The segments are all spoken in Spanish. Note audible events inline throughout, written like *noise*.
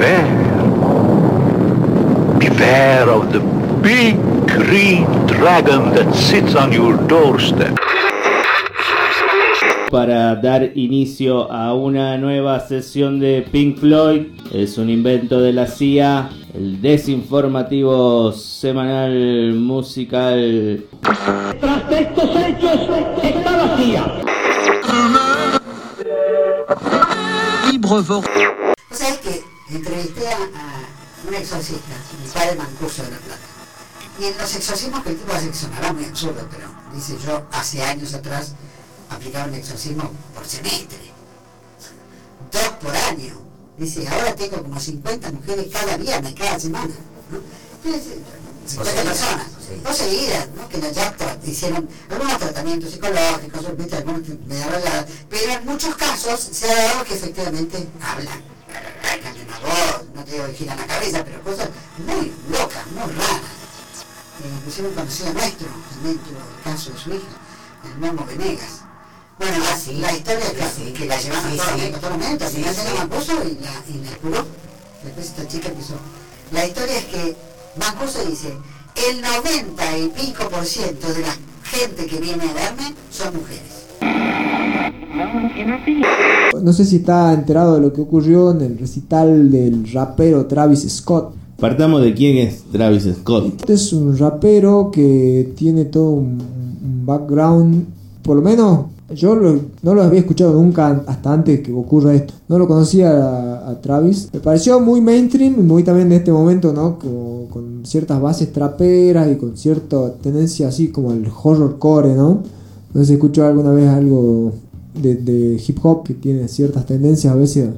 beware. Beware of the big green dragon that sits on your doorstep. Para dar inicio a una nueva sesión de Pink Floyd, es un invento de la CIA, el desinformativo semanal musical. Tras de estos hechos está la CIA. Que entrevisté a, a un exorcista, mi padre Mancuso de la Plata. Y en los exorcismos que el tipo hace, que sonará muy absurdo, pero dice yo, hace años atrás, aplicaba un exorcismo por semestre. Dos por año. Dice, ahora tengo como 50 mujeres cada viernes, cada semana. ¿no? Y dice, 50 personas, dos seguidas, ¿no? que ya hicieron algunos tratamientos psicológicos, algunos me pero en muchos casos se ha dado que efectivamente hablan. La voz, no te digo que giran la cabeza, pero cosas muy locas, muy raras. Eh, inclusive un conocido nuestro también tuvo el caso de su hija, el Momo Venegas. Bueno, así, la historia es que, que la llevan a todo momento, a todo momento, al final se la Mancuso y la, y la curó. Después esta chica empezó. La historia es que Mancuso dice, el 90 y pico por ciento de la gente que viene a verme son mujeres. No sé si está enterado de lo que ocurrió en el recital del rapero Travis Scott. Partamos de quién es Travis Scott. Este es un rapero que tiene todo un, un background, por lo menos yo lo- no lo había escuchado nunca hasta antes que ocurra esto. No lo conocía a, a Travis. Me pareció muy mainstream, muy también de este momento, ¿no? Como, con ciertas bases traperas y con cierta tendencia así como el horrorcore, ¿no? No sé si escuchó alguna vez algo de, de hip hop que tiene ciertas tendencias a veces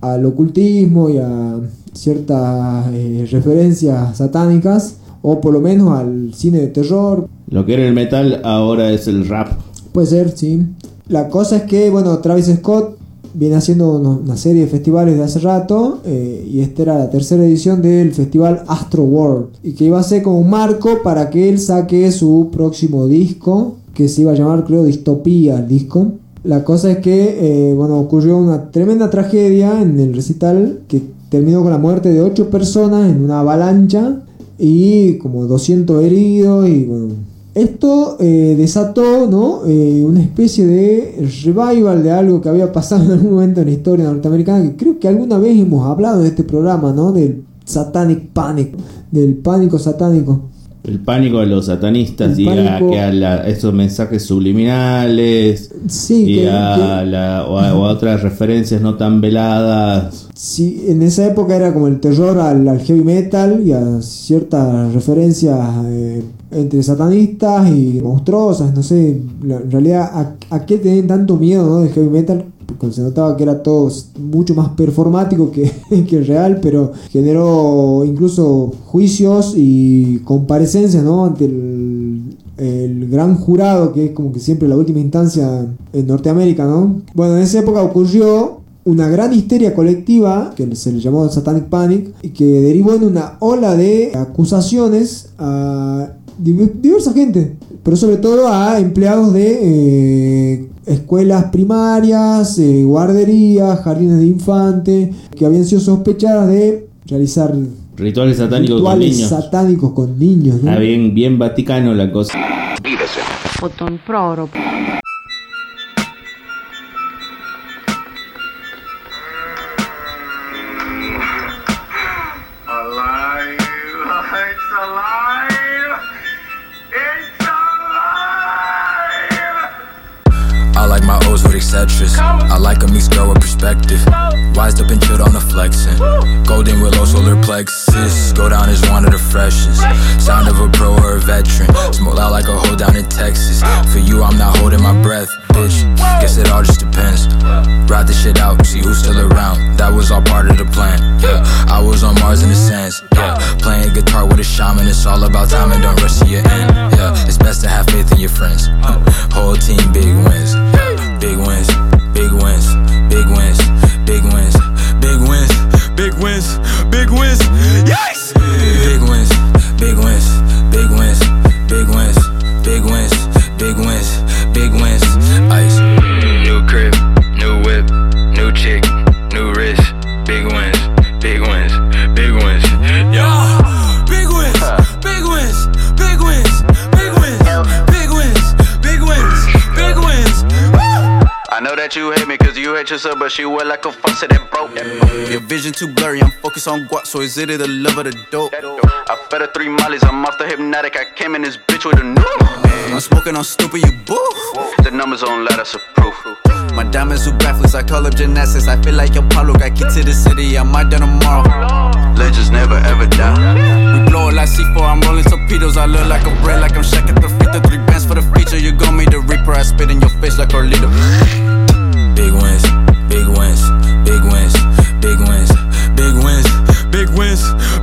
al ocultismo y a ciertas eh, referencias satánicas o por lo menos al cine de terror. Lo que era el metal ahora es el rap. Puede ser, sí. La cosa es que, bueno, Travis Scott viene haciendo una serie de festivales de hace rato eh, y esta era la tercera edición del festival Astro World y que iba a ser como un marco para que él saque su próximo disco que se iba a llamar creo Distopía el disco. La cosa es que, eh, bueno, ocurrió una tremenda tragedia en el recital que terminó con la muerte de 8 personas en una avalancha y como 200 heridos y bueno, esto eh, desató ¿no? Eh, una especie de revival de algo que había pasado en algún momento en la historia norteamericana, que creo que alguna vez hemos hablado en este programa, ¿no? del Satanic Panic, del pánico satánico. El pánico de los satanistas El y a, que a la- esos mensajes subliminales Sí, y que- a, que- la- o a- o a otras referencias no tan veladas. Sí, en esa época era como el terror al, al heavy metal y a ciertas referencias eh, entre satanistas y monstruosas, no sé, la- en realidad a, a qué tenían tanto miedo ¿no? del heavy metal, porque se notaba que era todo mucho más performático que, *laughs* que real, pero generó incluso juicios y comparecencias ¿no? ante el, el gran jurado, que es como que siempre la última instancia en Norteamérica, ¿no? Bueno, en esa época ocurrió una gran histeria colectiva que se le llamó Satanic Panic y que derivó en una ola de acusaciones a div- diversa gente, pero sobre todo a empleados de eh, escuelas primarias, eh, guarderías, jardines de infantes, que habían sido sospechadas de realizar Rituales satánicos con rituales niños. satánicos con niños. ¿no? Ah, bien, bien vaticano la cosa. Potom proro. She wear like a faucet that broke. Your vision too blurry, I'm focused on guap, so is it the love of the dope? I fed her three mollies, I'm off the hypnotic, I came in this bitch with a new. I'm smoking on stupid, you boo. The numbers on let us approve. My diamonds are breathless, I call up gymnastics. I feel like your Paulo got kicked to the city, I might die tomorrow. Legends never ever die. We blow it like C4, I'm rolling torpedoes. I look like a bread, like I'm at the free throw. Three bands for the feature, you gon' meet the reaper. I spit in your face like Carlito. Big wins, big wins, big wins, big wins, big wins, big wins.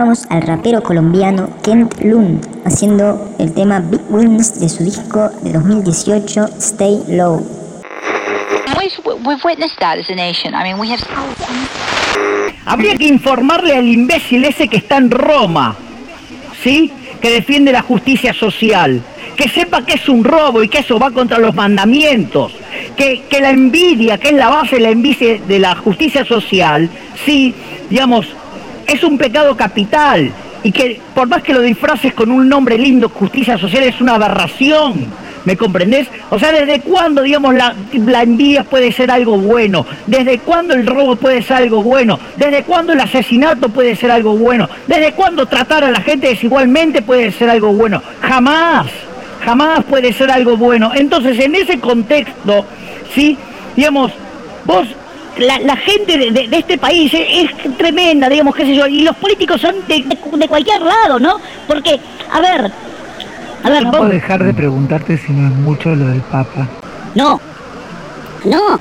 Escuchábamos al rapero colombiano Kent Lund haciendo el tema Big Wins de su disco de 2018 Stay Low. We've, we've witnessed that as a nation. I mean, we have. Habría que informarle al imbécil ese que está en Roma, ¿sí? Que defiende la justicia social. Que sepa que es un robo y que eso va contra los mandamientos. Que, que la envidia, que es la base de la envidia de la justicia social, sí, digamos, es un pecado capital. Y que por más que lo disfraces con un nombre lindo, justicia social, es una aberración. ¿Me comprendés? O sea, ¿desde cuándo, digamos, la, la envidia puede ser algo bueno? ¿Desde cuándo el robo puede ser algo bueno? ¿Desde cuándo el asesinato puede ser algo bueno? ¿Desde cuándo tratar a la gente desigualmente puede ser algo bueno? Jamás, jamás puede ser algo bueno. Entonces, en ese contexto, ¿sí? Digamos, vos la, la gente de, de- de este país es, es tremenda, digamos, qué sé yo, y los políticos son de, de- de cualquier lado, ¿no? Porque, a ver, a ver, No vos- puedo dejar de preguntarte si no es mucho lo del Papa. no, no.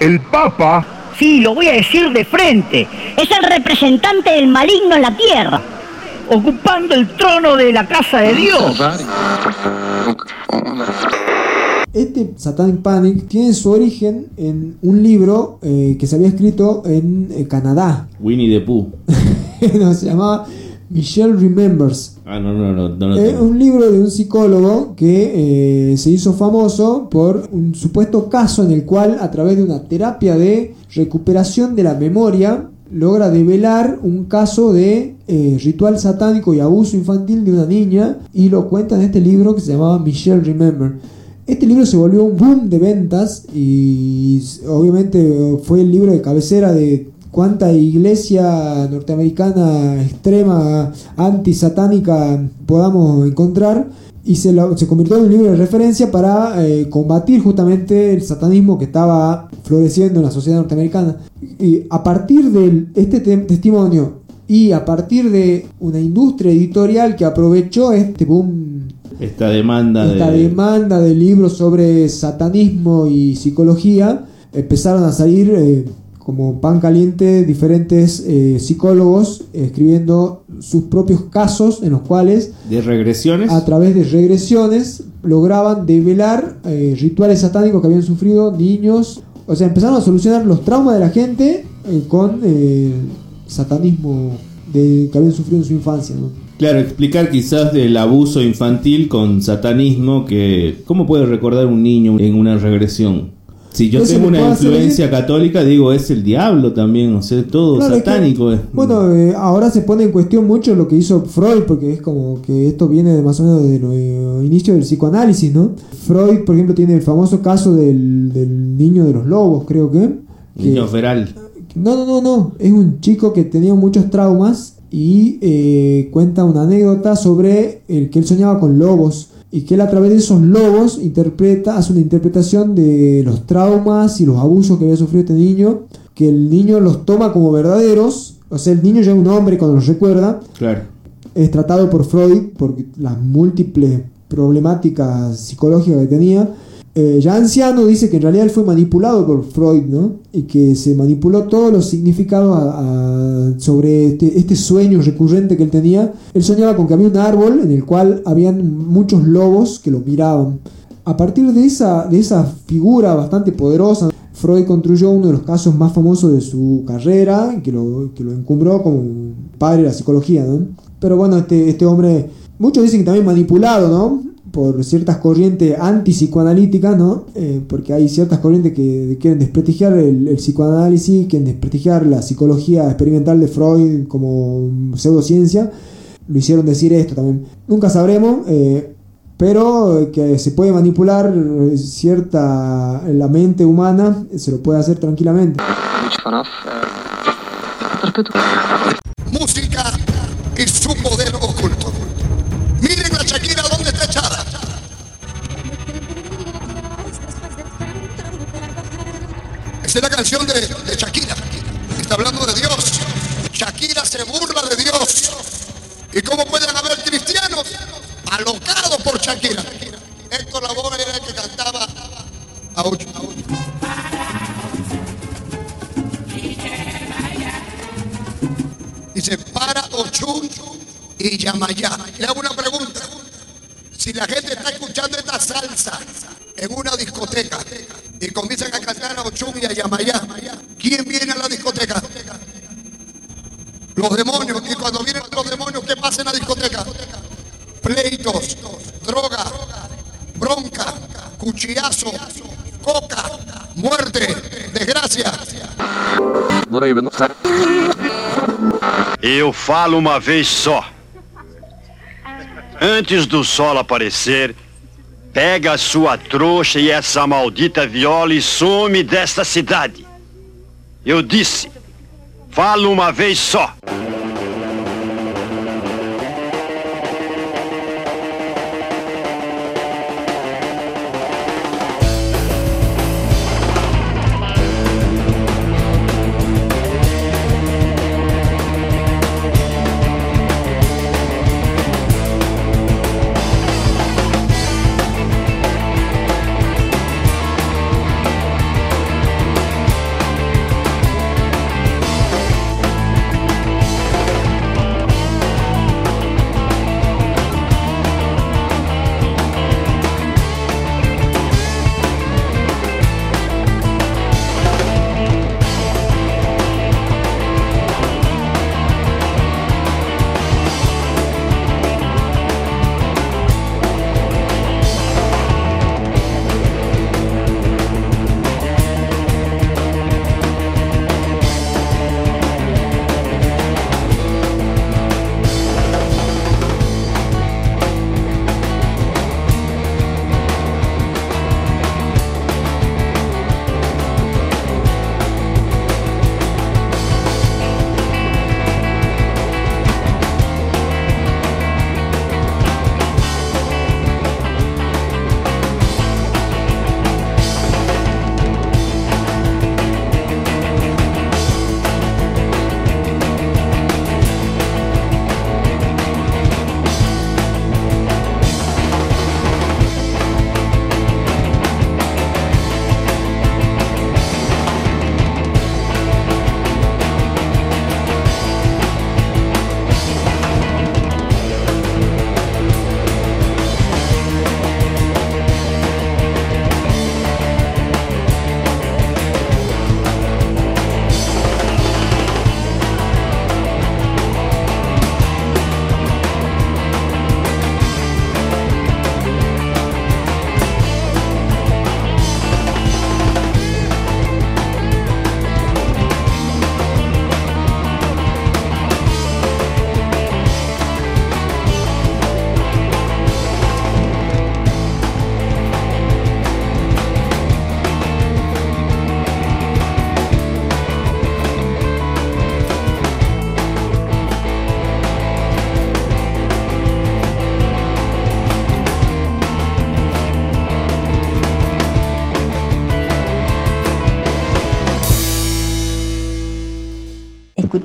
¿El Papa? Sí, lo voy a decir de frente. Es el representante del maligno en la tierra, ocupando el trono de la casa de Dios. Este Satanic Panic tiene su origen en un libro eh, que se había escrito en eh, Canadá. Winnie the Pooh. *laughs* no, se llamaba Michelle Remembers. Ah, no, no, no. no lo Es un libro de un psicólogo que eh, se hizo famoso por un supuesto caso en el cual a través de una terapia de recuperación de la memoria logra develar un caso de eh, ritual satánico y abuso infantil de una niña y lo cuenta en este libro que se llamaba Michelle Remember. Este libro se volvió un boom de ventas y obviamente fue el libro de cabecera de cuánta iglesia norteamericana extrema antisatánica podamos encontrar y se, lo- se convirtió en un libro de referencia para eh, combatir justamente el satanismo que estaba floreciendo en la sociedad norteamericana. Y a partir de este te- testimonio y a partir de una industria editorial que aprovechó este boom Esta demanda esta de. demanda de libros sobre satanismo y psicología empezaron a salir eh, como pan caliente diferentes eh, psicólogos escribiendo sus propios casos en los cuales de regresiones. a través de regresiones lograban develar eh, rituales satánicos que habían sufrido niños o sea empezaron a solucionar los traumas de la gente eh, con satanismo de, que habían sufrido en su infancia ¿no? Claro, explicar quizás del abuso infantil con satanismo que... ¿Cómo puede recordar un niño en una regresión? Si yo tengo una influencia católica, digo, es el diablo también, o sea, todo Claro, es que- satánico. es- Bueno, eh, ahora se pone en cuestión mucho lo que hizo Freud, porque es como que esto viene de más o menos de los eh, inicios del psicoanálisis, ¿no? Freud, por ejemplo, tiene el famoso caso del, del niño de los lobos, creo que. que- Niño feral. no, no, no, no. Es un chico que tenía muchos traumas y eh, cuenta una anécdota sobre el que él soñaba con lobos y que él a través de esos lobos interpreta, hace una interpretación de los traumas y los abusos que había sufrido este niño, que el niño los toma como verdaderos, o sea, el niño ya es un hombre cuando los recuerda, Claro. es tratado por Freud por las múltiples problemáticas psicológicas que tenía. Eh, ya anciano dice que en realidad él fue manipulado por Freud, ¿no? Y que se manipuló todos los significados sobre este, este sueño recurrente que él tenía. Él soñaba con que había un árbol en el cual habían muchos lobos que lo miraban. A partir de esa, de esa figura bastante poderosa, Freud construyó uno de los casos más famosos de su carrera, que lo, que lo encumbró como padre de la psicología, ¿no? Pero bueno, este, este hombre, muchos dicen que también manipulado, ¿no? Por ciertas corrientes antipsicoanalíticas, ¿no? Eh, porque hay ciertas corrientes que quieren desprestigiar el, el, psicoanálisis, quieren desprestigiar la psicología experimental de Freud como pseudociencia. Lo hicieron decir esto también. Nunca sabremos. Eh, pero que se puede manipular cierta la mente humana se lo puede hacer tranquilamente de, Shakira está hablando de Dios Shakira se burla de Dios y cómo pueden haber cristianos alocado por Shakira. Héctor Lavoe era el que cantaba a ocho. Dice, para Ochun y Yamayá. Le hago una pregunta. Si la gente está escuchando esta salsa en una discoteca y comienzan a cantar a Ochun y a Yamayá, ¿quién viene a la discoteca? Los demonios. Y cuando vienen los demonios, ¿qué pasa en la discoteca? pleitos, droga, bronca, cuchillazo, coca, muerte, desgracia. Eu falo uma vez só. Antes do sol aparecer, pega a sua trouxa e essa maldita viola e some desta cidade. Eu disse, falo uma vez só.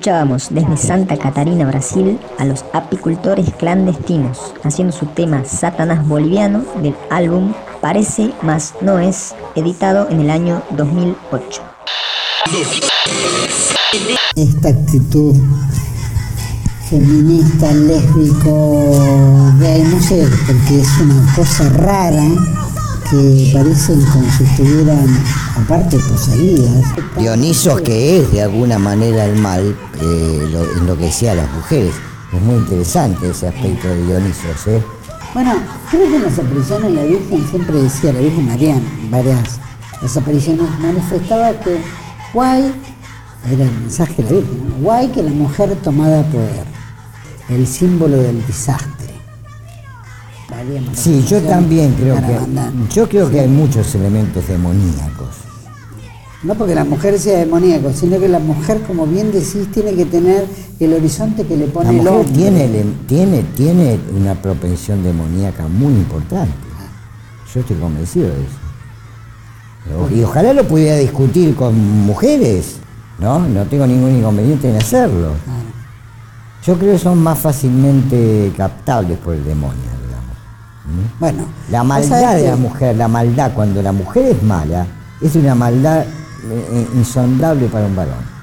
Escuchábamos desde Santa Catarina, Brasil, a los apicultores clandestinos, haciendo su tema Satanás Boliviano del álbum Parece, más no es, editado en el año 2008. Esta actitud feminista, lésbico, no sé, porque es una cosa rara que parecen como si estuvieran, aparte poseídas. Dioniso que es de alguna manera el mal, eh, lo, enloquecía a las mujeres. Es muy interesante ese aspecto de Dionisos, ¿eh? Bueno, creo que en las apariciones la Virgen siempre decía, la Virgen María, en varias las apariciones manifestaba que guay, era el mensaje de la Virgen, guay que la mujer tomada poder, el símbolo del desastre. Más Sí, yo también creo que yo creo que hay muchos elementos demoníacos. No porque la mujer sea demoníaco, sino que la mujer, como bien decís, tiene que tener el horizonte que le pone La el mujer hombre. tiene, ele- tiene, tiene una propensión demoníaca muy importante. Yo estoy convencido de eso. Y ojalá lo pudiera discutir con mujeres, ¿no? No tengo ningún inconveniente en hacerlo. Yo creo que son más fácilmente captables por el demonio. Bueno, La maldad de que- la mujer, la maldad, cuando la mujer es mala, es una maldad eh, eh, insondable para un varón.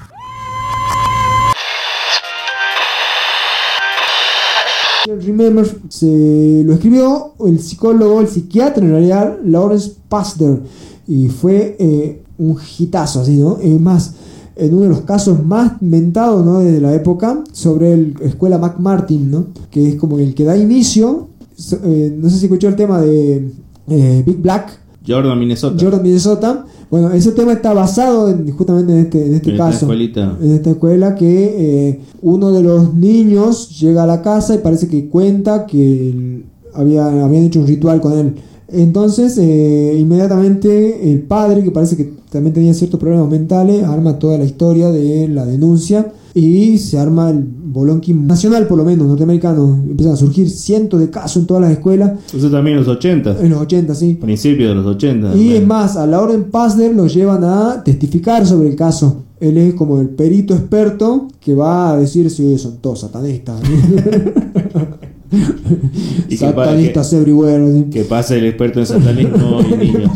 Remember se lo escribió el psicólogo, el psiquiatra en realidad, Lawrence Pasteur, y fue eh, un hitazo así, ¿no? Es más, en uno de los casos más mentados, ¿no? De la época, sobre la escuela McMartin, ¿no? Que es como el que da inicio, so- eh, no sé si escuchó el tema de eh, Big Black, Jordan, Minnesota. Jordan, Minnesota. Bueno, ese tema está basado en- justamente en este, en este En esta caso. escuelita. En esta escuela que eh, uno de los niños llega a la casa y parece que cuenta que había, habían hecho un ritual con él. Entonces, eh, inmediatamente el padre, que parece que también tenía ciertos problemas mentales, arma toda la historia de la denuncia y se arma el bolonqui nacional, por lo menos norteamericano. Empiezan a surgir cientos de casos en todas las escuelas. Eso también en los 80. En los 80, sí. Principios de los 80. Y es más, a la orden Pasder lo llevan a testificar sobre el caso. Él es como el perito experto que va a decir si son todos satanistas. *laughs* Y que satanistas everywhere. así. Que pase el experto en satanismo y niños.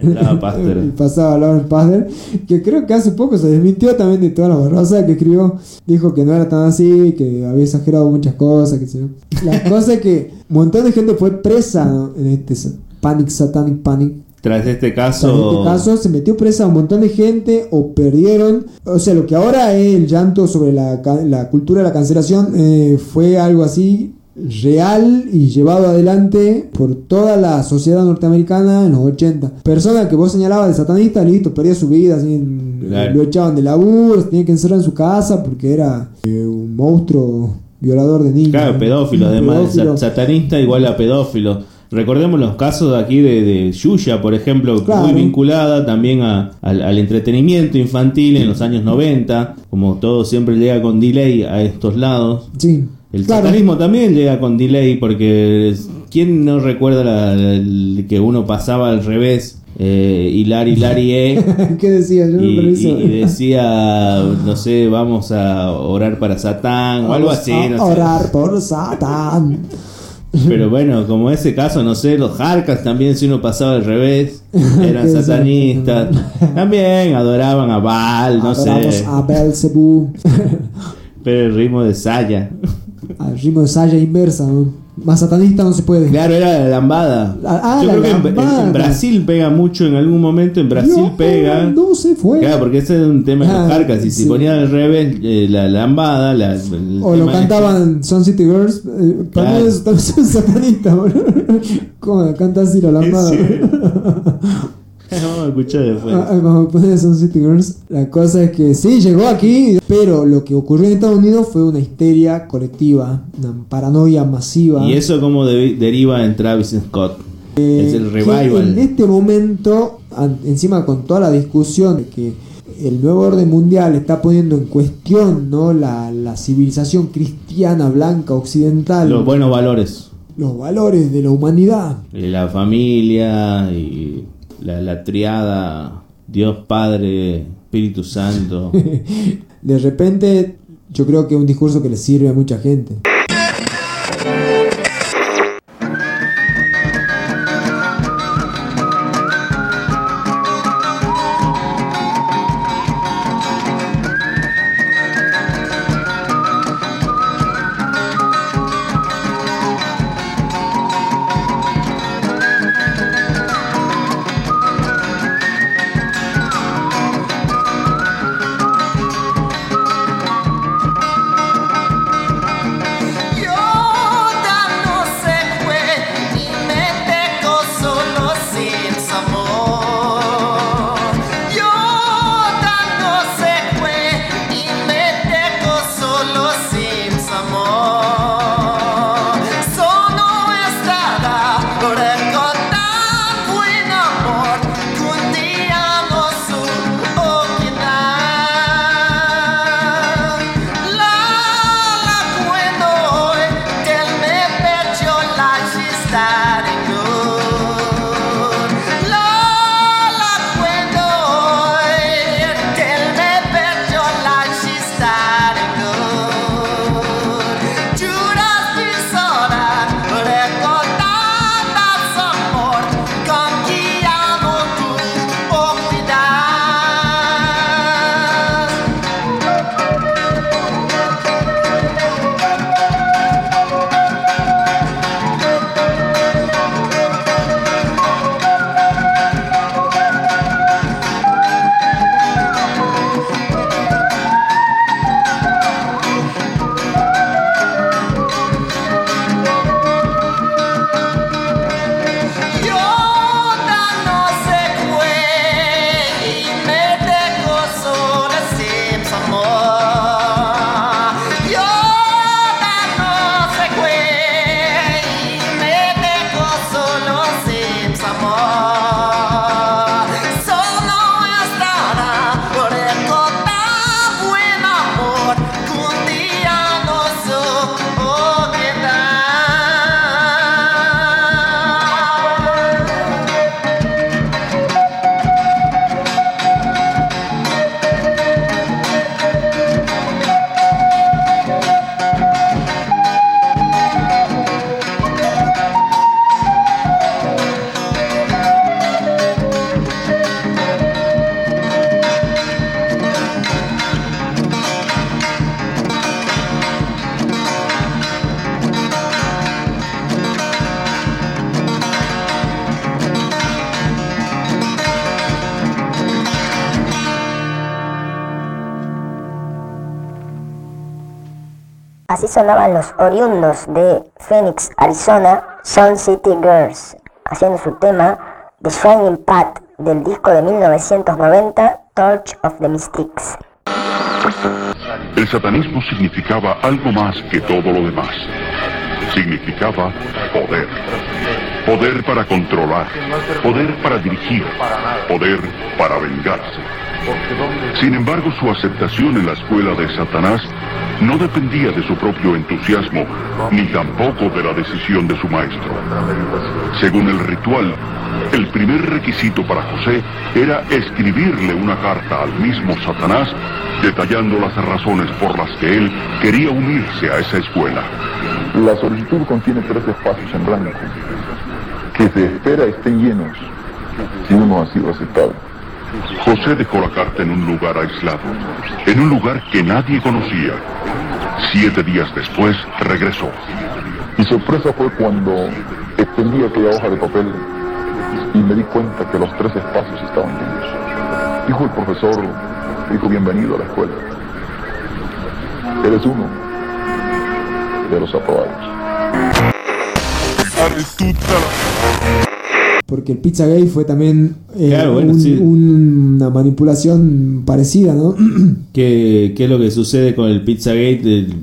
Entraba Pastor. Y pasaba a Lauren Pasder, que creo que hace poco se desmintió también de todas las barrosas que escribió. Dijo que no era tan así, que había exagerado muchas cosas. Que sé yo. La cosa es que un montón de gente fue presa ¿no? en este Panic Satanic Panic. Tras este caso. este caso se metió presa un montón de gente o perdieron. O sea, lo que ahora es el llanto sobre la, la cultura de la cancelación eh, fue algo así real y llevado adelante por toda la sociedad norteamericana en los 80. Personas que vos señalabas de satanistas, listo, perdía su vida, así, Claro. lo echaban de laburo, se tenía que encerrar en su casa porque era eh, un monstruo violador de niños. Claro, pedófilo, además Pedófilo. satanista igual a pedófilo. Recordemos los casos aquí de, de Yuya, por ejemplo, Claro. muy vinculada también a- al, al entretenimiento infantil en los años 90, como todo siempre llega con delay a estos lados. Sí. El Claro. satanismo también llega con delay porque ¿quién no recuerda la- que uno pasaba al revés? Eh, Hilari, Hilari, eh. *laughs* ¿Qué decía? Yo Y, decía, no sé, vamos a orar para Satán o algo Vamos así. a sé. orar por Satán. Pero bueno, como ese caso, no sé, los Harkas también, si uno pasaba al revés, *laughs* eran satanistas. También adoraban a Baal, no Adoramos sé. a Belzebú. *laughs* Pero el ritmo de Saya. Al ritmo de saya inversa. ¿no? Más satanista no se puede. Claro, era la lambada. Ah, Yo la creo que en- Brasil pega mucho, en algún momento en Brasil No, pega. No se fue. Claro, porque ese es un tema de los Ah, Harkas. Y si sí. ponían al revés eh, la lambada, la, el O lo cantaban Sun City Girls. eh, para Claro. mí son *laughs* satanistas, boludo. ¿Cómo canta así la *laughs* lambada? *laughs* *laughs* A escuchar después. Ah, ah, Vamos a poner Sun City Girls. La cosa es que sí, llegó aquí, pero lo que ocurrió en Estados Unidos fue una histeria colectiva, una paranoia masiva. Y eso como de- deriva en Travis Scott. es el que en revival. este momento, encima con toda la discusión de que el nuevo orden mundial está poniendo en cuestión ¿no? la, la civilización cristiana blanca occidental, Los buenos valores. los valores de la humanidad. Eh, La familia y la, la triada Dios Padre, Espíritu Santo. *laughs* De repente, yo creo que es un discurso que le sirve a mucha gente. Sonaban los oriundos de Phoenix, Arizona, Sun City Girls, haciendo su tema The Shining Path del disco de 1990 Torch of the Mystics. El satanismo significaba algo más que todo lo demás. Significaba poder. Poder para controlar, poder para dirigir, poder para vengarse. Sin embargo, su aceptación en la escuela de Satanás no dependía de su propio entusiasmo, ni tampoco de la decisión de su maestro. Según el ritual, el primer requisito para José era escribirle una carta al mismo Satanás detallando las razones por las que él quería unirse a esa escuela. La solicitud contiene tres espacios en blanco que se espera estén llenos si uno ha sido aceptado. José dejó la carta en un lugar aislado, en un lugar que nadie conocía. Siete días después regresó. Mi sorpresa fue cuando extendí aquella hoja de papel y me di cuenta que los tres espacios estaban llenos. Dijo el profesor, dijo bienvenido a la escuela. Eres uno de los aprobados. Porque el Pizzagate fue también eh, Claro, bueno, un- sí. una manipulación parecida, ¿no? *clears throat* ¿Qué, qué es lo que sucede con el Pizzagate? El-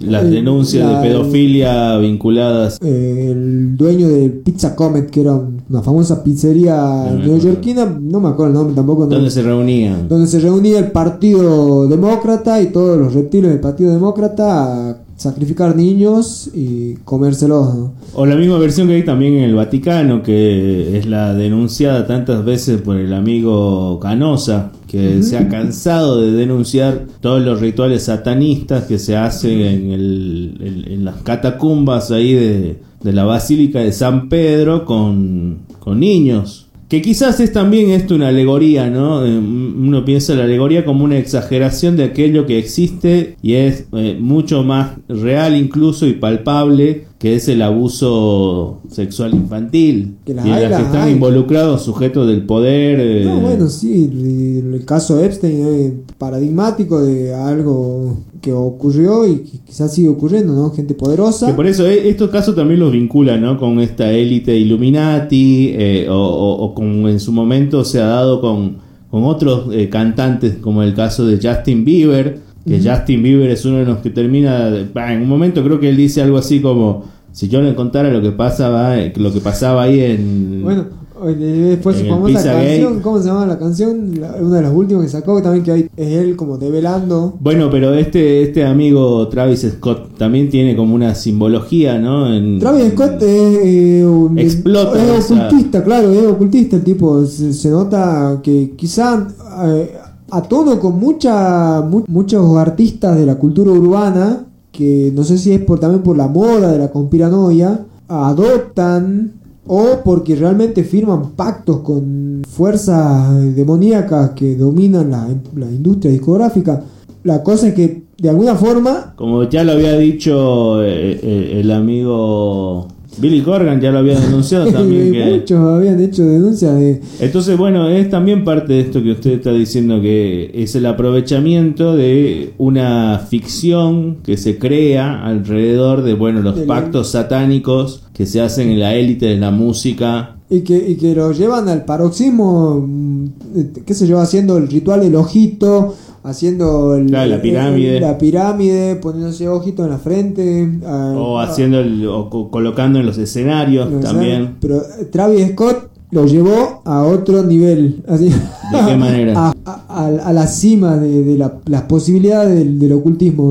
las Eh, denuncias la- de pedofilia vinculadas. Eh, el dueño del Pizza Comet, que era una famosa pizzería me neoyorquina, no me acuerdo el nombre tampoco. no- ¿Dónde se reunían? donde se reunía el Partido Demócrata y todos los reptiles del Partido Demócrata a sacrificar niños y comérselos. ¿no? O la misma versión que hay también en el Vaticano, que es la denunciada tantas veces por el amigo Canosa, que se ha cansado de denunciar todos los rituales satanistas que se hacen en, el- en- en las catacumbas ahí de, de la Basílica de San Pedro con, con niños. Que quizás es también esto una alegoría, ¿no? Eh, Uno piensa la alegoría como una exageración de aquello que existe y es eh, mucho más real incluso y palpable que es el abuso sexual infantil. Que las y en hay, las que están hay. involucrados sujetos del poder. eh, No, bueno, sí, el, el caso Epstein paradigmático de algo que ocurrió y que quizás sigue ocurriendo, ¿no? Gente poderosa. Que por eso eh, estos casos también los vincula ¿no? con esta élite Illuminati eh, o, o- o como en su momento se ha dado con, con otros eh, cantantes como el caso de Justin Bieber, que. Justin Bieber es uno de los que termina, bah, en un momento creo que él dice algo así como si yo le contara lo que pasaba, eh, lo que pasaba ahí en... Bueno, después En su el famosa Pizza canción. ¿cómo se llama la canción? La- una de las últimas que sacó también que hay, es él como develando. Bueno, pero este, este amigo Travis Scott también tiene como una simbología, ¿no? En- Travis Scott es, eh, un- Explota es esa- ocultista, claro, es ocultista el tipo. Se, se nota que quizá eh, a tono con mucha, mu- muchos artistas de la cultura urbana, que no sé si es por, también por la moda de la conspiranoia, adoptan o porque realmente firman pactos con fuerzas demoníacas que dominan la, la industria discográfica. La cosa es que de alguna forma Como ya lo había dicho eh, eh, el amigo Billy Corgan, ya lo había denunciado *laughs* también. que- muchos habían hecho denuncias de Entonces, bueno, es también parte de esto que usted está diciendo, que es el aprovechamiento de una ficción que se crea alrededor de, bueno, los De la- pactos satánicos que se hacen en la élite de la música. Y que, y que lo llevan al paroxismo, mm, eh, qué sé yo, haciendo el ritual del ojito, haciendo el- Claro, la pirámide. el- la pirámide, poniéndose ojito en la frente. O haciendo el, o co- colocando en los escenarios también. Pero eh, Travis Scott lo llevó a otro nivel. *laughs* Así, ¿De qué manera? A, a- a- a la cima de, de la- las posibilidades del, del ocultismo.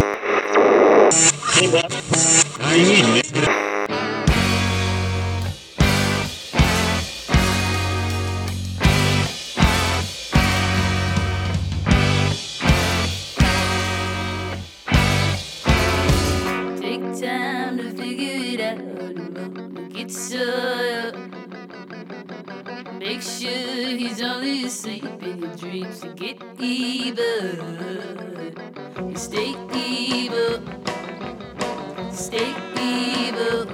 Only in your dreams to get evil. You stay evil. Stay evil.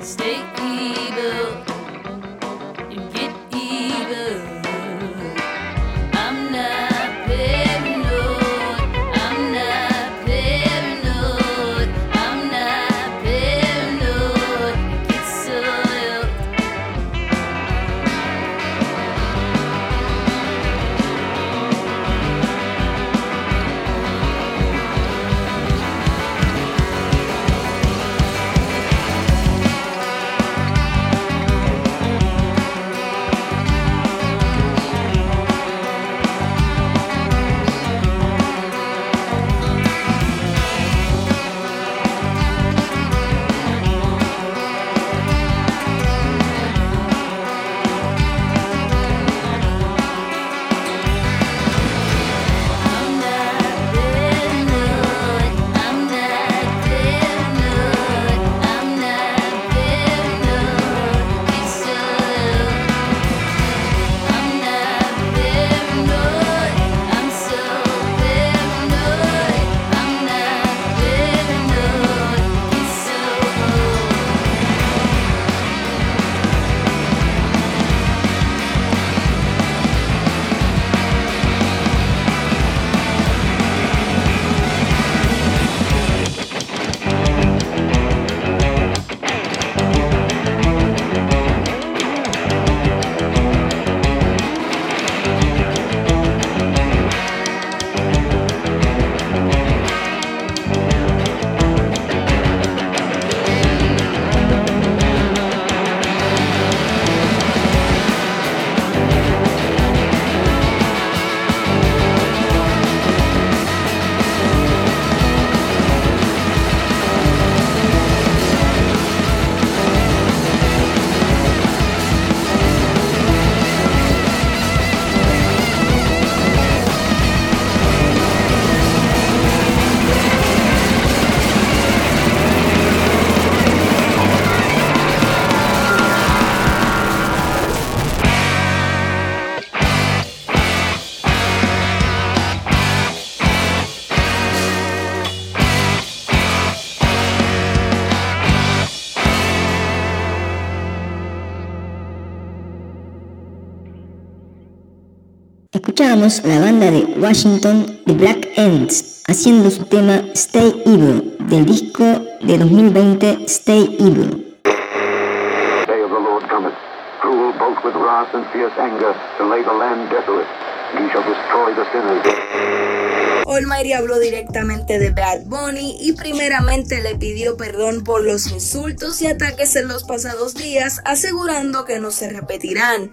Stay evil. Escuchábamos la banda de Washington The Black Ends haciendo su tema Stay Evil del disco de 2020 Stay Evil. day of the Lord cometh, cruel both with wrath and fierce anger, to lay the land desolate. He shall destroy the sinners. Almighty habló directamente de Bad Bunny y primeramente le pidió perdón por los insultos y ataques en los pasados días, asegurando que no se repetirán.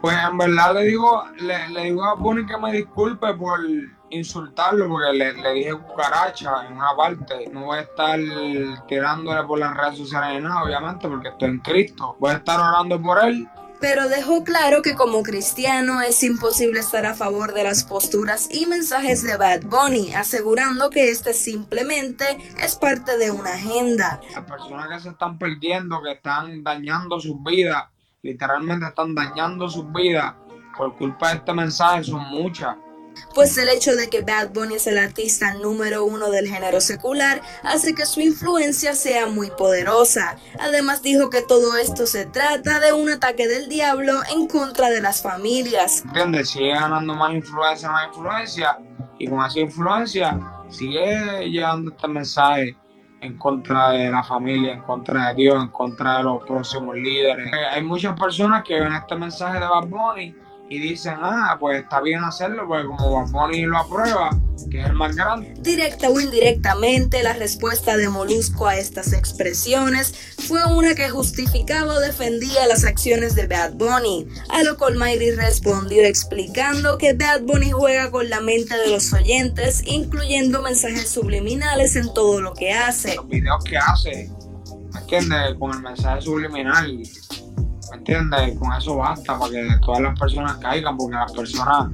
Pues en verdad le digo, le, le digo a Bunny que me disculpe por insultarlo, porque le, le dije cucaracha en una parte. No voy a estar tirándole por las redes sociales ni nada, obviamente, porque estoy en Cristo. Voy a estar orando por él. Pero dejó claro que como cristiano es imposible estar a favor de las posturas y mensajes de Bad Bunny, asegurando que este simplemente es parte de una agenda. Las personas que se están perdiendo, que están dañando sus vidas, literalmente están dañando sus vidas por culpa de este mensaje, son muchas. Pues el hecho de que Bad Bunny es el artista número uno del género secular hace que su influencia sea muy poderosa. Además dijo que todo esto se trata de un ataque del diablo en contra de las familias. ¿Entiendes? Sigue ganando más influencia, más influencia, y con esa influencia sigue llevando este mensaje en contra de la familia, en contra de Dios, en contra de los próximos líderes. Hay muchas personas que ven este mensaje de Bad Bunny y dicen, ah, pues está bien hacerlo, porque como Bad lo aprueba, que es el más grande. Directa o indirectamente, la respuesta de Molusco a estas expresiones fue una que justificaba o defendía las acciones de Bad Bunny, a lo que Almighty respondió explicando que Bad Bunny juega con la mente de los oyentes, incluyendo mensajes subliminales en todo lo que hace. Los videos que hace, ¿me entiendes? Con el mensaje subliminal, ¿me entiendes? Con eso basta para que todas las personas caigan, porque las personas,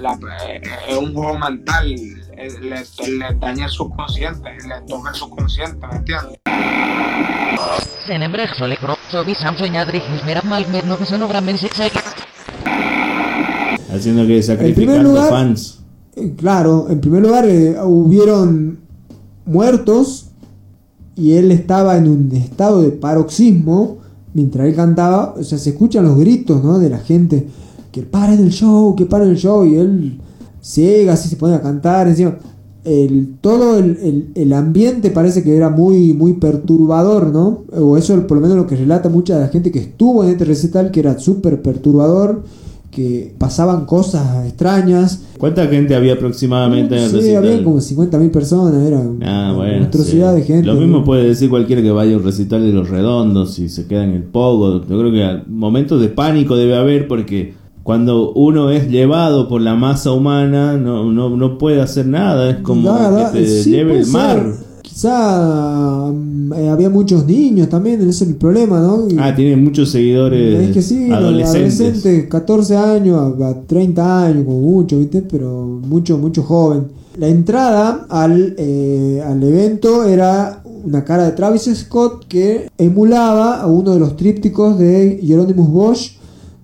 la- eh, es un juego mental, eh, les le daña el subconsciente, les toca el subconsciente, ¿me entiendes? Haciendo que sacrificando lugar, fans. eh, claro, en primer lugar eh, hubieron muertos y él estaba en un estado de paroxismo mientras él cantaba, o sea, se escuchan los gritos, ¿no? De la gente, que paren el show, que paren el show, y él ciega, así se pone a cantar, encima. El, todo el, el- el ambiente parece que era muy, muy perturbador, ¿no? O eso es por lo menos lo que relata mucha de la gente que estuvo en este recital, que era súper perturbador, que pasaban cosas extrañas. ¿Cuánta gente había aproximadamente en el Sí, recital? había como 50.000 personas, era Ah, una bueno. monstruosidad sí. de gente. Lo mismo puede decir cualquiera que vaya a un recital de los redondos y se queda en el pogo. Yo creo que momentos de pánico debe haber porque cuando uno es llevado por la masa humana no, no, no puede hacer nada. Es como La que te sí, lleve el mar. ser. Quizá mm, eh, había muchos niños también, ese es el problema, ¿no? Y- Ah, tiene muchos seguidores es que sí, adolescentes. adolescentes, 14 años a, a 30 años, como mucho, ¿viste? Pero mucho, mucho joven. La entrada al, eh, al evento era una cara de Travis Scott que emulaba a uno de los trípticos de Hieronymus Bosch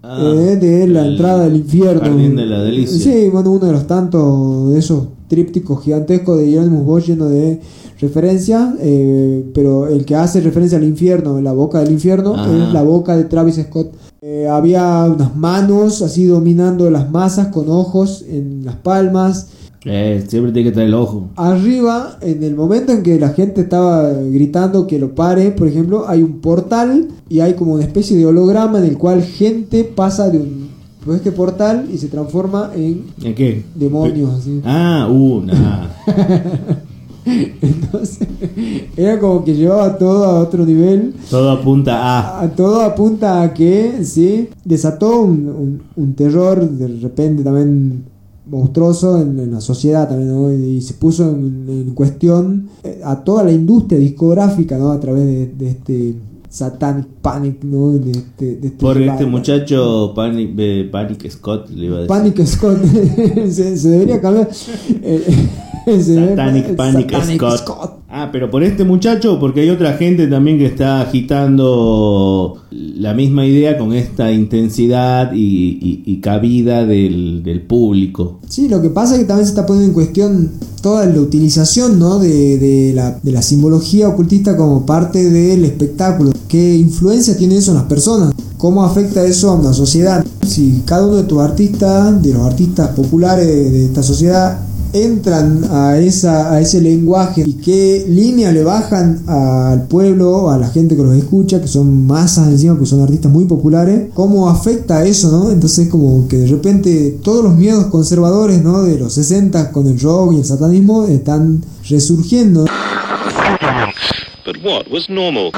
Ah, eh, de la el entrada del infierno. Jardín de la Delicia. Sí, bueno, uno de los tantos de esos trípticos gigantescos de Hieronymus Bosch lleno de referencias, eh, pero el que hace referencia al infierno, la boca del infierno, Ajá. es la boca de Travis Scott. Eh, había unas manos así dominando las masas con ojos en las palmas. Eh, siempre tiene que estar el ojo. Arriba, en el momento en que la gente estaba gritando que lo pare, por ejemplo, hay un portal y hay como una especie de holograma en el cual gente pasa de un por este portal y se transforma en ¿En qué? demonios. así. Ah, uh, nah. *laughs* *laughs* Entonces, era como que llevaba todo a otro nivel. Todo apunta a. A todo apunta a que, sí, desató un, un- un terror de repente también monstruoso en, en la sociedad también, ¿no? Y, se puso en, en cuestión eh, a toda la industria discográfica, ¿no? A través de, de este Satanic Panic, ¿no? De este, de este Por este muchacho Panic, eh, Panic Scott, le iba a decir. Panic Scott. *laughs* se, se debería cambiar. Eh, *laughs* se Satanic Panic Satanic Scott. Ah, pero por este muchacho, porque hay otra gente también que está agitando la misma idea con esta intensidad y, cabida del, del público. Sí, lo que pasa es que también se está poniendo en cuestión toda la utilización ¿no? de, de la, de la simbología ocultista como parte del espectáculo. ¿Qué influencia tiene eso en las personas? ¿Cómo afecta eso a una sociedad? Si cada uno de tus artistas, de los artistas populares de esta sociedad, entran a, esa, a ese lenguaje y qué línea le bajan al pueblo, a la gente que los escucha, que son masas encima, que son artistas muy populares, cómo afecta eso, ¿no? Entonces como que de repente todos los miedos conservadores, ¿no? De los 60 con el rock y el satanismo están resurgiendo. But what normal?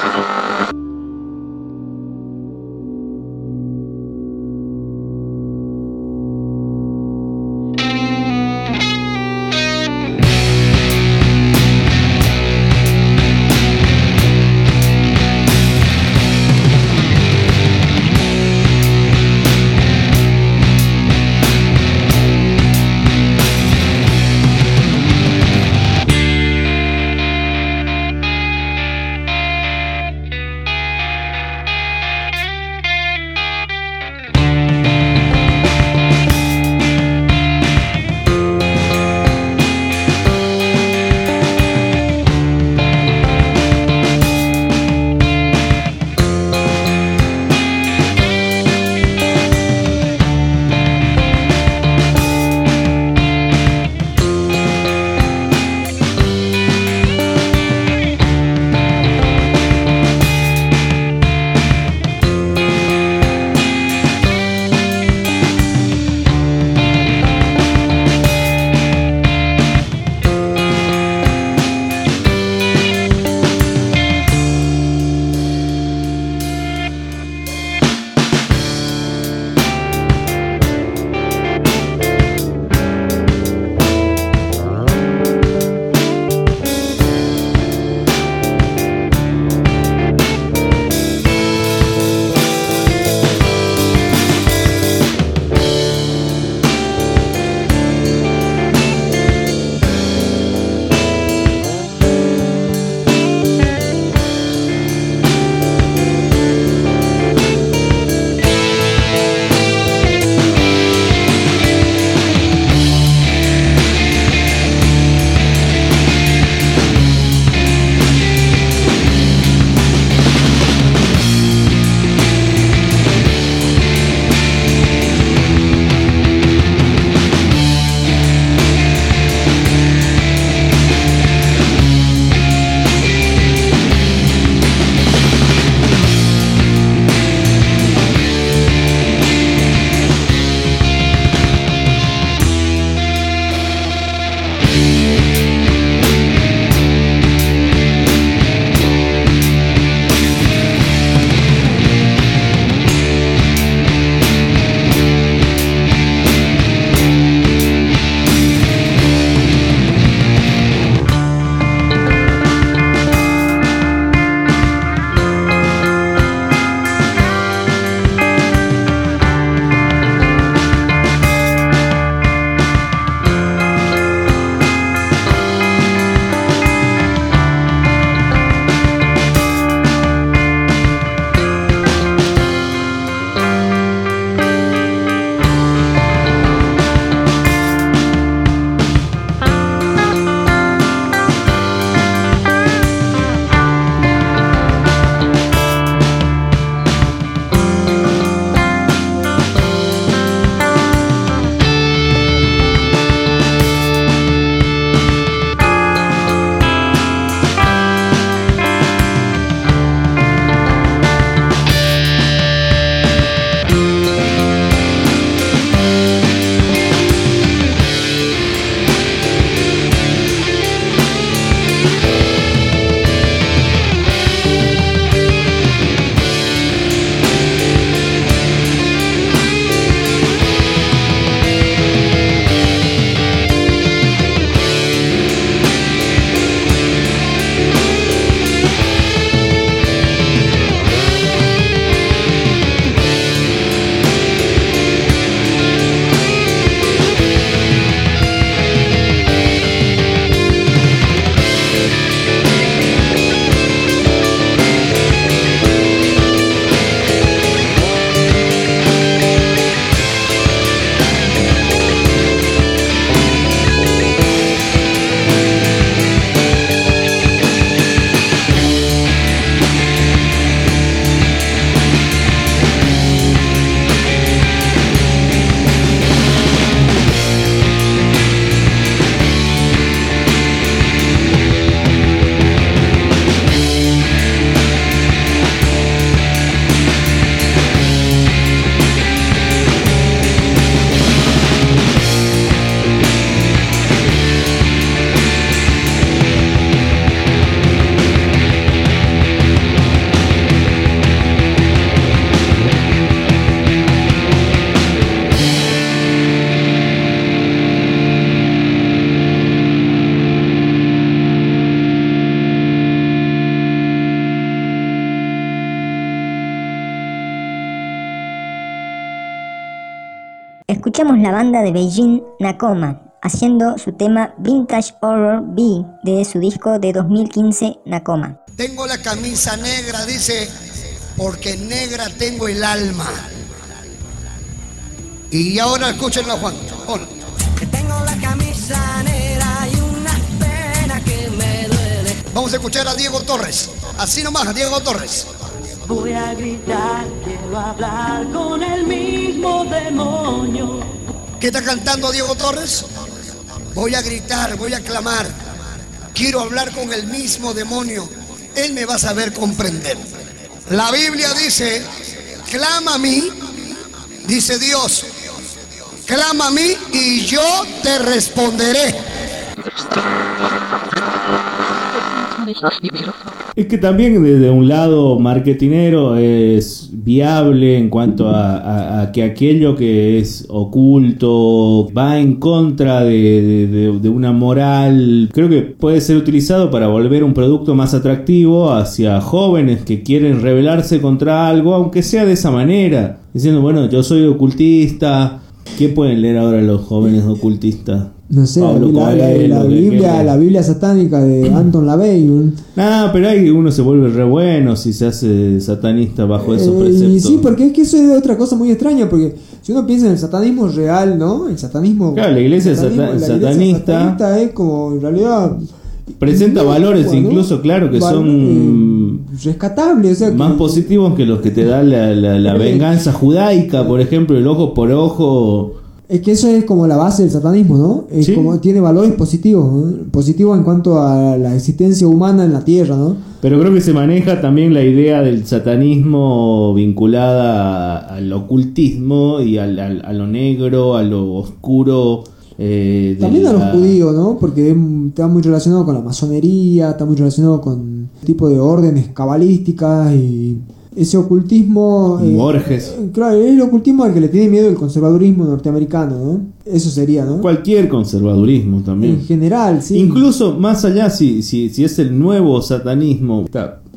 La banda de Beijing Nakoma haciendo su tema Vintage Horror B de su disco de 2015 Nakoma. Tengo la camisa negra, dice, porque negra tengo el alma. Y ahora escúchenlo, Juan. Hola. Tengo la camisa negra y una pena que me duele. Vamos a escuchar a Diego Torres. Así nomás, a Diego Torres. Voy a gritar, quiero hablar con el mismo demonio. ¿Qué está cantando Diego Torres? Voy a gritar, voy a clamar. Quiero hablar con el mismo demonio. Él me va a saber comprender. La Biblia dice, clama a mí, dice Dios, clama a mí y yo te responderé. Es que también desde un lado marketinero es viable en cuanto a, que aquello que es oculto va en contra de- de una moral, creo que puede ser utilizado para volver un producto más atractivo hacia jóvenes que quieren rebelarse contra algo, aunque sea de esa manera, diciendo, bueno, yo soy ocultista. ¿Qué pueden leer ahora los jóvenes ocultistas? No sé, Pablo la, la- Coelho, la ¿qué- qué Biblia, la Biblia satánica de *clears throat* Anton LaVey. ¿no? Ah, pero ahí uno se vuelve re bueno si se hace satanista bajo esos Eh, preceptos. y sí, porque es que eso es otra cosa muy extraña, porque si uno piensa en el satanismo real, ¿no? El satanismo... Claro, la iglesia satanismo- satanista- satanista es como, en realidad... Presenta valores incluso, claro, que son eh, rescatables, o sea, que- más positivos que los que te da la, la- la venganza judaica, por ejemplo, el ojo por ojo. Es que eso es como la base del satanismo, ¿no? Es Sí. como tiene valores positivos, ¿no? Positivos en cuanto a la existencia humana en la tierra, ¿no? Pero creo que se maneja también la idea del satanismo vinculada al ocultismo y al- al- a lo negro, a lo oscuro. eh, También a los judíos, ¿no? Porque es- está muy relacionado con la masonería, está muy relacionado con tipo de órdenes cabalísticas y ese ocultismo... eh, Borges. eh, Claro, es el ocultismo al que le tiene miedo el conservadurismo norteamericano, ¿no? Eso sería, ¿no? Cualquier conservadurismo también. En general, sí. Incluso más allá, si, si, si es el nuevo satanismo,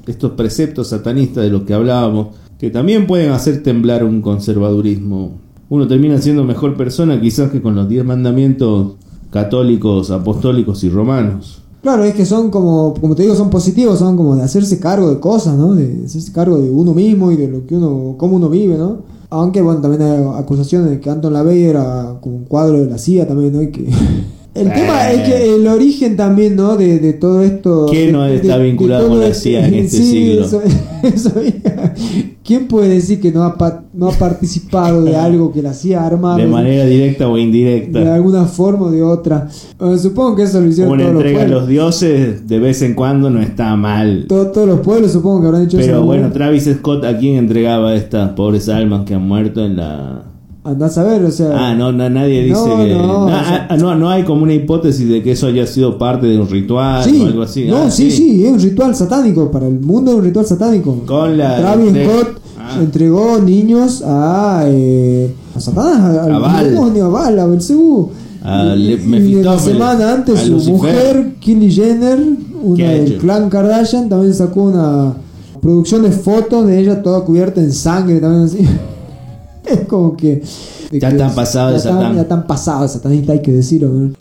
estos preceptos satanistas de los que hablábamos, que también pueden hacer temblar un conservadurismo. Uno termina siendo mejor persona quizás que con los diez mandamientos católicos, apostólicos y romanos. Claro, es que son como, como te digo, son positivos, son como de hacerse cargo de cosas, ¿no? De hacerse cargo de uno mismo y de lo que uno, cómo uno vive, ¿no? Aunque, bueno, también hay acusaciones de que Anton LaVey era como un cuadro de la CIA también, ¿no? Y que... *laughs* El tema es que el origen también, ¿no? De, de todo esto... ¿Qué de- no de- está de vinculado con la CIA en este *laughs* sí, siglo? eso- eso, ¿Quién puede decir que no ha, pa- no ha participado de *laughs* algo que la CIA ha armado? De manera directa o de indirecta. alguna forma o de otra. Bueno, supongo que eso lo hicieron Una todos los entrega a los dioses de vez en cuando no está mal. Todo- todos los pueblos supongo que habrán hecho eso. Pero ¿no? bueno, Travis Scott a quién entregaba estas pobres almas que han muerto en la... Andás a ver, o sea. Ah, no, no, nadie dice No, que... no, No, o sea- ah, no, no hay como una hipótesis de que eso haya sido parte de un ritual Sí, o algo así. no, Ah, sí, sí, es un ritual satánico. Para el mundo es un ritual satánico. Con la... Travis de- Scott Ah. entregó niños a, eh, a Satanás, al A demonio, a Baal, a Belcebú. A Y- y, la semana antes a su Lucifer. mujer, Kylie Jenner, una ¿Qué ha del clan Kardashian, también sacó una producción de fotos de ella toda cubierta en sangre, también así. *laughs* es como que... Ya están pasados de ya están- satán. Ya están pasados de satanista, hay que decirlo. ¿no?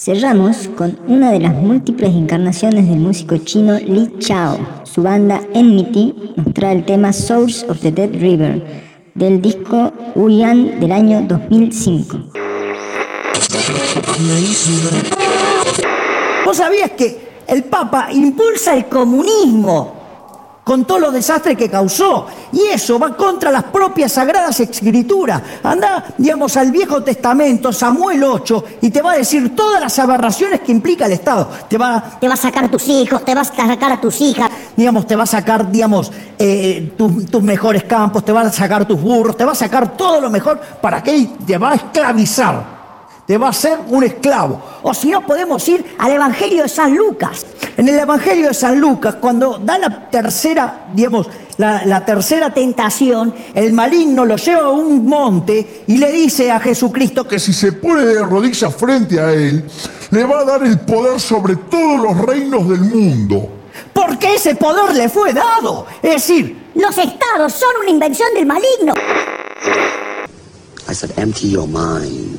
Cerramos con una de las múltiples encarnaciones del músico chino Li Chao. Su banda Enmity nos el tema Source of the Dead River del disco Wuyan del año 2005. ¿Vos sabías que el Papa impulsa el comunismo con todos los desastres que causó? Y eso va contra las propias sagradas escrituras. Anda, digamos, al Viejo Testamento, Samuel 8, y te va a decir todas las aberraciones que implica el Estado. Te va, Te va a sacar a tus hijos, te vas a sacar a tus hijas. digamos, te va a sacar, digamos, eh, tus, tus mejores campos, te va a sacar tus burros, te va a sacar todo lo mejor para que te va a esclavizar. Te va a hacer un esclavo. O si no, podemos ir al Evangelio de San Lucas. En el Evangelio de San Lucas, cuando da la tercera, digamos, la, la tercera tentación, el maligno lo lleva a un monte y le dice a Jesucristo que si se pone de rodillas frente a él, le va a dar el poder sobre todos los reinos del mundo. Porque ese poder le fue dado. Es decir, Los estados son una invención del maligno. I said, empty your mind.